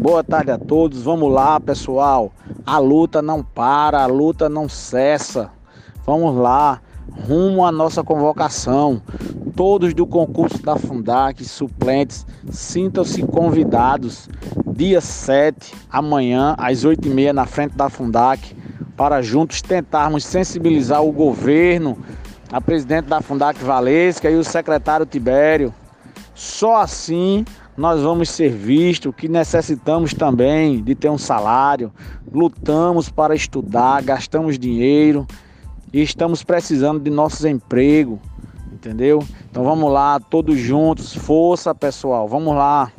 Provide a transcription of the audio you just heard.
Boa tarde a todos. Vamos lá, pessoal. A luta não para, a luta não cessa. Vamos lá, rumo à nossa convocação. Todos do concurso da Fundac, suplentes, sintam-se convidados. Dia 7, amanhã, às 8h30, na frente da Fundac, para juntos tentarmos sensibilizar o governo, a presidente da Fundac Valesca e o secretário Tibério. Só assim nós vamos ser vistos que necessitamos também de ter um salário, lutamos para estudar, gastamos dinheiro e estamos precisando de nossos empregos, entendeu? Então vamos lá, todos juntos, força pessoal, vamos lá.